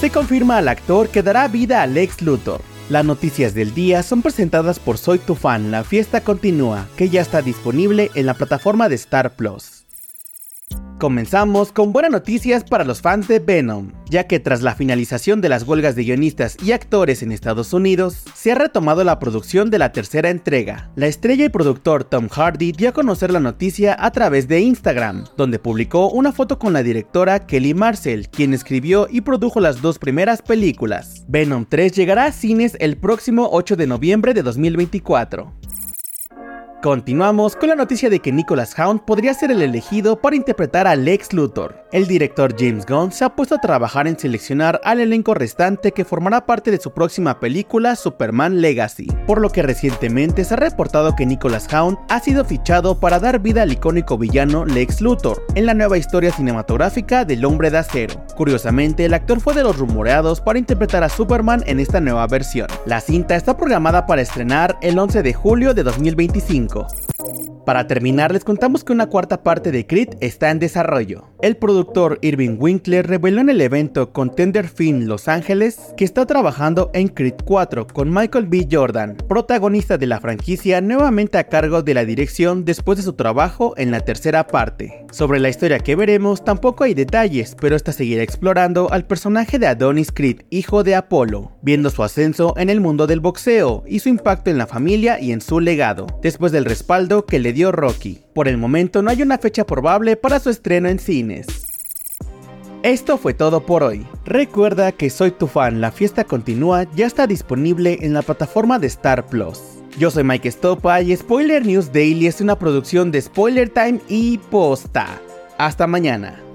Se confirma al actor que dará vida a Lex Luthor. Las noticias del día son presentadas por Soy tu fan, la fiesta continúa, que ya está disponible en la plataforma de Star Plus. Comenzamos con buenas noticias para los fans de Venom, ya que tras la finalización de las huelgas de guionistas y actores en Estados Unidos, se ha retomado la producción de la tercera entrega. La estrella y productor Tom Hardy dio a conocer la noticia a través de Instagram, donde publicó una foto con la directora Kelly Marcel, quien escribió y produjo las dos primeras películas. Venom 3 llegará a cines el próximo 8 de noviembre de 2024. Continuamos con la noticia de que Nicholas Hound podría ser el elegido para interpretar a Lex Luthor. El director James Gunn se ha puesto a trabajar en seleccionar al elenco restante que formará parte de su próxima película Superman Legacy, por lo que recientemente se ha reportado que Nicholas Hound ha sido fichado para dar vida al icónico villano Lex Luthor en la nueva historia cinematográfica del Hombre de Acero. Curiosamente, el actor fue de los rumoreados para interpretar a Superman en esta nueva versión. La cinta está programada para estrenar el 11 de julio de 2025 para terminar, les contamos que una cuarta parte de Creed está en desarrollo. El productor Irving Winkler reveló en el evento Contender Film Los Ángeles que está trabajando en Creed 4 con Michael B. Jordan, protagonista de la franquicia nuevamente a cargo de la dirección después de su trabajo en la tercera parte. Sobre la historia que veremos tampoco hay detalles, pero esta seguirá explorando al personaje de Adonis Creed, hijo de Apolo, viendo su ascenso en el mundo del boxeo y su impacto en la familia y en su legado, después del respaldo que le Rocky. Por el momento no hay una fecha probable para su estreno en cines. Esto fue todo por hoy. Recuerda que Soy tu fan, la fiesta continúa, ya está disponible en la plataforma de Star Plus. Yo soy Mike Stopa y Spoiler News Daily es una producción de Spoiler Time y Posta. Hasta mañana.